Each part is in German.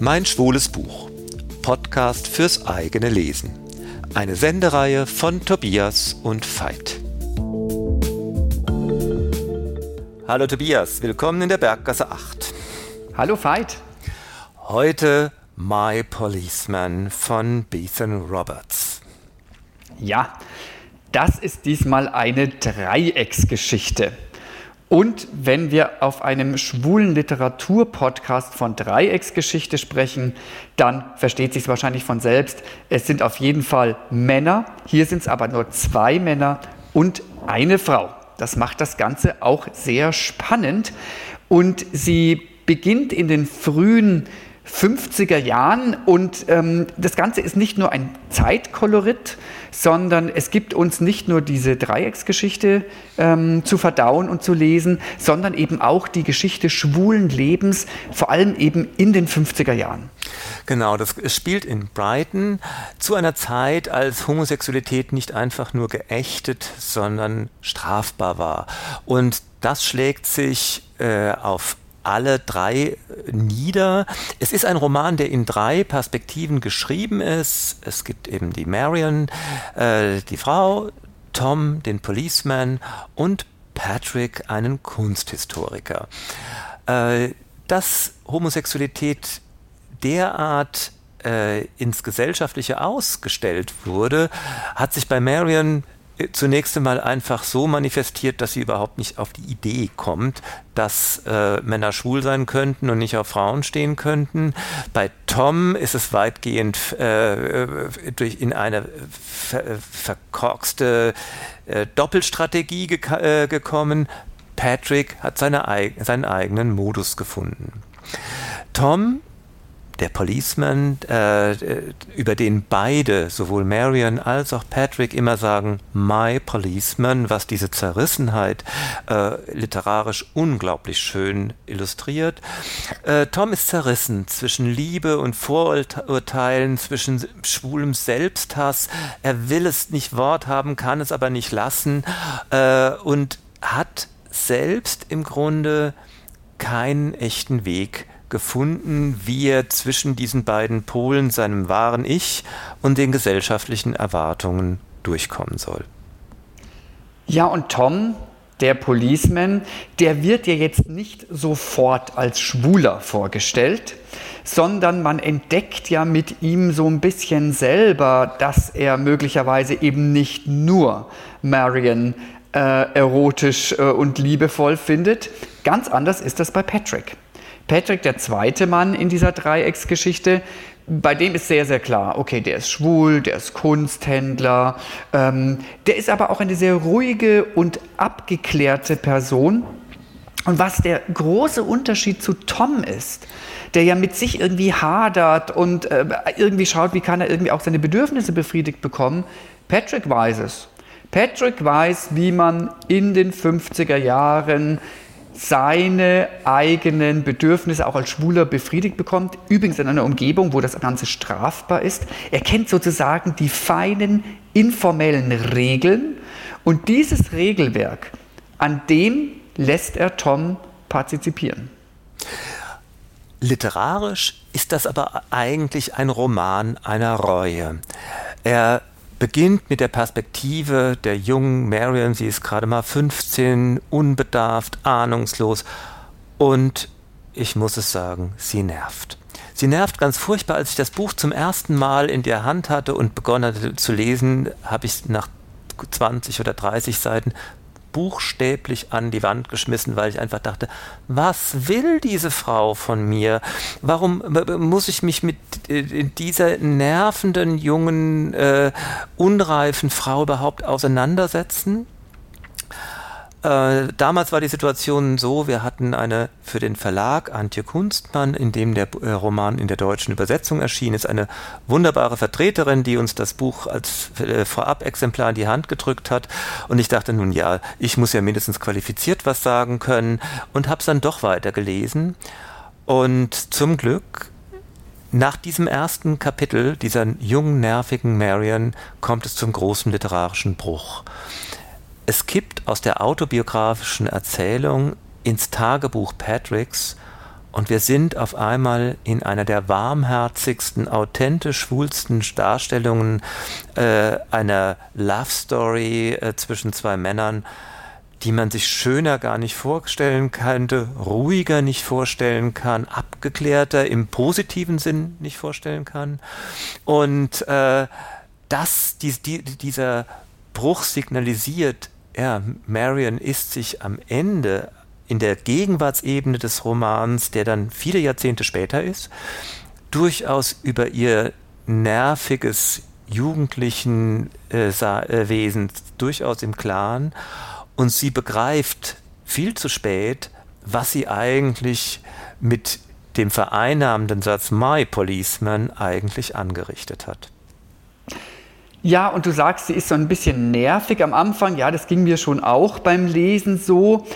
Mein schwules Buch. Podcast fürs eigene Lesen. Eine Sendereihe von Tobias und Veit. Hallo Tobias, willkommen in der Berggasse 8. Hallo Veit. Heute My Policeman von Bethan Roberts. Ja, das ist diesmal eine Dreiecksgeschichte. Und wenn wir auf einem schwulen Literaturpodcast von Dreiecksgeschichte sprechen, dann versteht sich wahrscheinlich von selbst. Es sind auf jeden Fall Männer. Hier sind es aber nur zwei Männer und eine Frau. Das macht das Ganze auch sehr spannend. Und sie beginnt in den frühen 50er Jahren und ähm, das Ganze ist nicht nur ein Zeitkolorit, sondern es gibt uns nicht nur diese Dreiecksgeschichte ähm, zu verdauen und zu lesen, sondern eben auch die Geschichte schwulen Lebens, vor allem eben in den 50er Jahren. Genau, das spielt in Brighton zu einer Zeit, als Homosexualität nicht einfach nur geächtet, sondern strafbar war. Und das schlägt sich äh, auf alle drei nieder. Es ist ein Roman, der in drei Perspektiven geschrieben ist. Es gibt eben die Marion, äh, die Frau, Tom, den Policeman und Patrick, einen Kunsthistoriker. Äh, dass Homosexualität derart äh, ins Gesellschaftliche ausgestellt wurde, hat sich bei Marion zunächst einmal einfach so manifestiert, dass sie überhaupt nicht auf die Idee kommt, dass äh, Männer schwul sein könnten und nicht auf Frauen stehen könnten. Bei Tom ist es weitgehend äh, durch in eine ver verkorkste äh, Doppelstrategie ge äh, gekommen. Patrick hat seine, seinen eigenen Modus gefunden. Tom der Policeman, äh, über den beide, sowohl Marion als auch Patrick, immer sagen, My Policeman, was diese Zerrissenheit äh, literarisch unglaublich schön illustriert. Äh, Tom ist zerrissen zwischen Liebe und Vorurteilen, zwischen schwulem Selbsthass. Er will es nicht Wort haben, kann es aber nicht lassen äh, und hat selbst im Grunde keinen echten Weg gefunden, wie er zwischen diesen beiden Polen, seinem wahren Ich und den gesellschaftlichen Erwartungen durchkommen soll. Ja, und Tom, der Policeman, der wird ja jetzt nicht sofort als Schwuler vorgestellt, sondern man entdeckt ja mit ihm so ein bisschen selber, dass er möglicherweise eben nicht nur Marion äh, erotisch äh, und liebevoll findet. Ganz anders ist das bei Patrick. Patrick, der zweite Mann in dieser Dreiecksgeschichte, bei dem ist sehr, sehr klar, okay, der ist schwul, der ist Kunsthändler, ähm, der ist aber auch eine sehr ruhige und abgeklärte Person. Und was der große Unterschied zu Tom ist, der ja mit sich irgendwie hadert und äh, irgendwie schaut, wie kann er irgendwie auch seine Bedürfnisse befriedigt bekommen, Patrick weiß es. Patrick weiß, wie man in den 50er Jahren seine eigenen Bedürfnisse auch als Schwuler befriedigt bekommt. Übrigens in einer Umgebung, wo das Ganze strafbar ist. Er kennt sozusagen die feinen informellen Regeln und dieses Regelwerk, an dem lässt er Tom partizipieren. Literarisch ist das aber eigentlich ein Roman einer Reue. Er beginnt mit der Perspektive der jungen Marion, sie ist gerade mal 15, unbedarft, ahnungslos und ich muss es sagen, sie nervt. Sie nervt ganz furchtbar. Als ich das Buch zum ersten Mal in der Hand hatte und begonnen hatte zu lesen, habe ich nach 20 oder 30 Seiten buchstäblich an die Wand geschmissen, weil ich einfach dachte, was will diese Frau von mir? Warum muss ich mich mit äh, dieser nervenden, jungen, äh, unreifen Frau überhaupt auseinandersetzen? Äh, damals war die Situation so, wir hatten eine für den Verlag Antje Kunstmann, in dem der äh, Roman in der deutschen Übersetzung erschien ist, eine wunderbare Vertreterin, die uns das Buch als äh, Vorab-Exemplar in die Hand gedrückt hat. Und ich dachte nun ja, ich muss ja mindestens qualifiziert was sagen können und habe es dann doch weitergelesen. Und zum Glück nach diesem ersten Kapitel dieser jungen, nervigen Marion kommt es zum großen literarischen Bruch. Es kippt aus der autobiografischen Erzählung ins Tagebuch Patricks und wir sind auf einmal in einer der warmherzigsten, authentisch schwulsten Darstellungen äh, einer Love Story äh, zwischen zwei Männern, die man sich schöner gar nicht vorstellen könnte, ruhiger nicht vorstellen kann, abgeklärter im positiven Sinn nicht vorstellen kann. Und äh, das, die, die, dieser Bruch signalisiert, ja, Marion ist sich am Ende in der Gegenwartsebene des Romans, der dann viele Jahrzehnte später ist, durchaus über ihr nerviges jugendlichen äh, äh, Wesen durchaus im Klaren und sie begreift viel zu spät, was sie eigentlich mit dem vereinnahmenden Satz My Policeman eigentlich angerichtet hat. Ja, und du sagst, sie ist so ein bisschen nervig am Anfang. Ja, das ging mir schon auch beim Lesen so.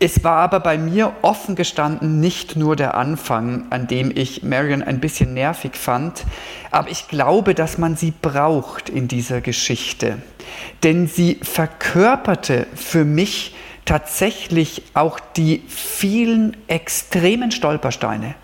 Es war aber bei mir offen gestanden nicht nur der Anfang, an dem ich Marion ein bisschen nervig fand, aber ich glaube, dass man sie braucht in dieser Geschichte. Denn sie verkörperte für mich tatsächlich auch die vielen extremen Stolpersteine,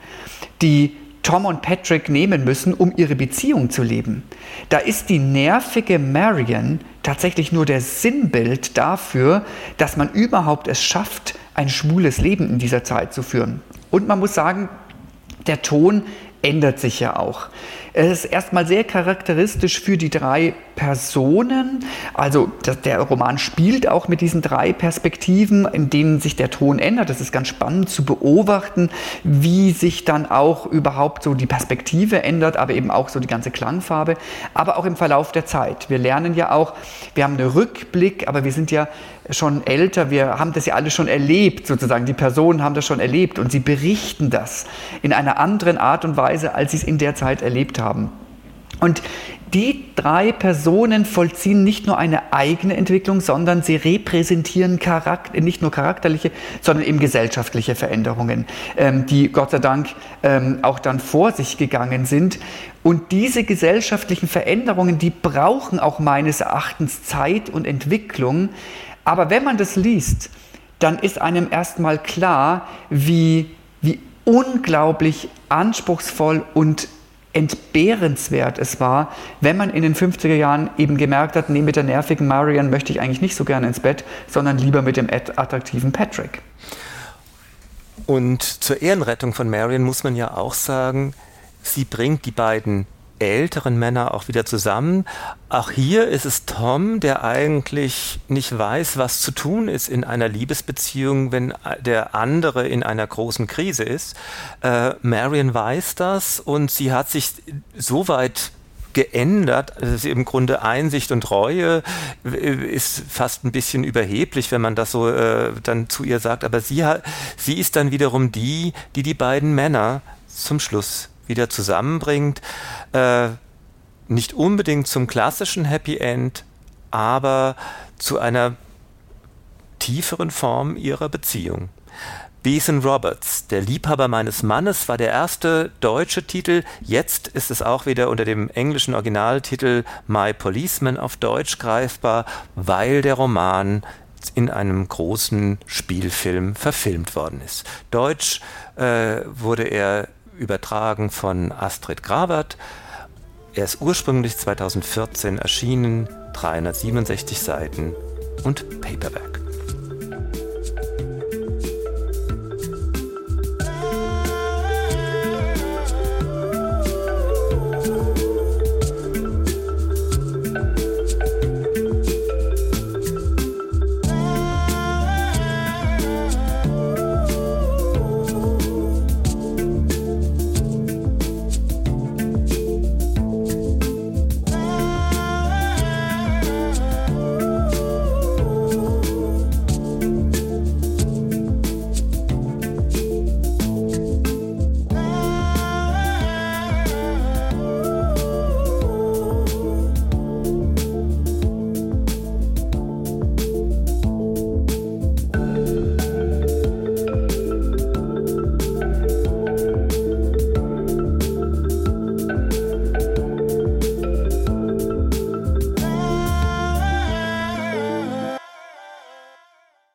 die Tom und Patrick nehmen müssen, um ihre Beziehung zu leben. Da ist die nervige Marion tatsächlich nur der Sinnbild dafür, dass man überhaupt es schafft, ein schwules Leben in dieser Zeit zu führen. Und man muss sagen, der Ton ändert sich ja auch. Es ist erstmal sehr charakteristisch für die drei Personen. Also der Roman spielt auch mit diesen drei Perspektiven, in denen sich der Ton ändert. Das ist ganz spannend zu beobachten, wie sich dann auch überhaupt so die Perspektive ändert, aber eben auch so die ganze Klangfarbe, aber auch im Verlauf der Zeit. Wir lernen ja auch, wir haben einen Rückblick, aber wir sind ja schon älter, wir haben das ja alle schon erlebt, sozusagen. Die Personen haben das schon erlebt und sie berichten das in einer anderen Art und Weise, als sie es in der Zeit erlebt haben. Und die drei Personen vollziehen nicht nur eine eigene Entwicklung, sondern sie repräsentieren Charakter, nicht nur charakterliche, sondern eben gesellschaftliche Veränderungen, ähm, die Gott sei Dank ähm, auch dann vor sich gegangen sind. Und diese gesellschaftlichen Veränderungen, die brauchen auch meines Erachtens Zeit und Entwicklung. Aber wenn man das liest, dann ist einem erstmal klar, wie, wie unglaublich anspruchsvoll und entbehrenswert es war, wenn man in den 50er Jahren eben gemerkt hat, nee, mit der nervigen Marion möchte ich eigentlich nicht so gerne ins Bett, sondern lieber mit dem attraktiven Patrick. Und zur Ehrenrettung von Marion muss man ja auch sagen, sie bringt die beiden älteren Männer auch wieder zusammen. Auch hier ist es Tom, der eigentlich nicht weiß, was zu tun ist in einer Liebesbeziehung, wenn der andere in einer großen Krise ist. Äh, Marion weiß das und sie hat sich so weit geändert. Also im Grunde Einsicht und Reue ist fast ein bisschen überheblich, wenn man das so äh, dann zu ihr sagt. Aber sie, sie ist dann wiederum die, die die beiden Männer zum Schluss wieder zusammenbringt. Äh, nicht unbedingt zum klassischen Happy End, aber zu einer tieferen Form ihrer Beziehung. Beeson Roberts, der Liebhaber meines Mannes, war der erste deutsche Titel. Jetzt ist es auch wieder unter dem englischen Originaltitel My Policeman auf Deutsch greifbar, weil der Roman in einem großen Spielfilm verfilmt worden ist. Deutsch äh, wurde er übertragen von Astrid Gravert. Er ist ursprünglich 2014 erschienen, 367 Seiten und Paperback.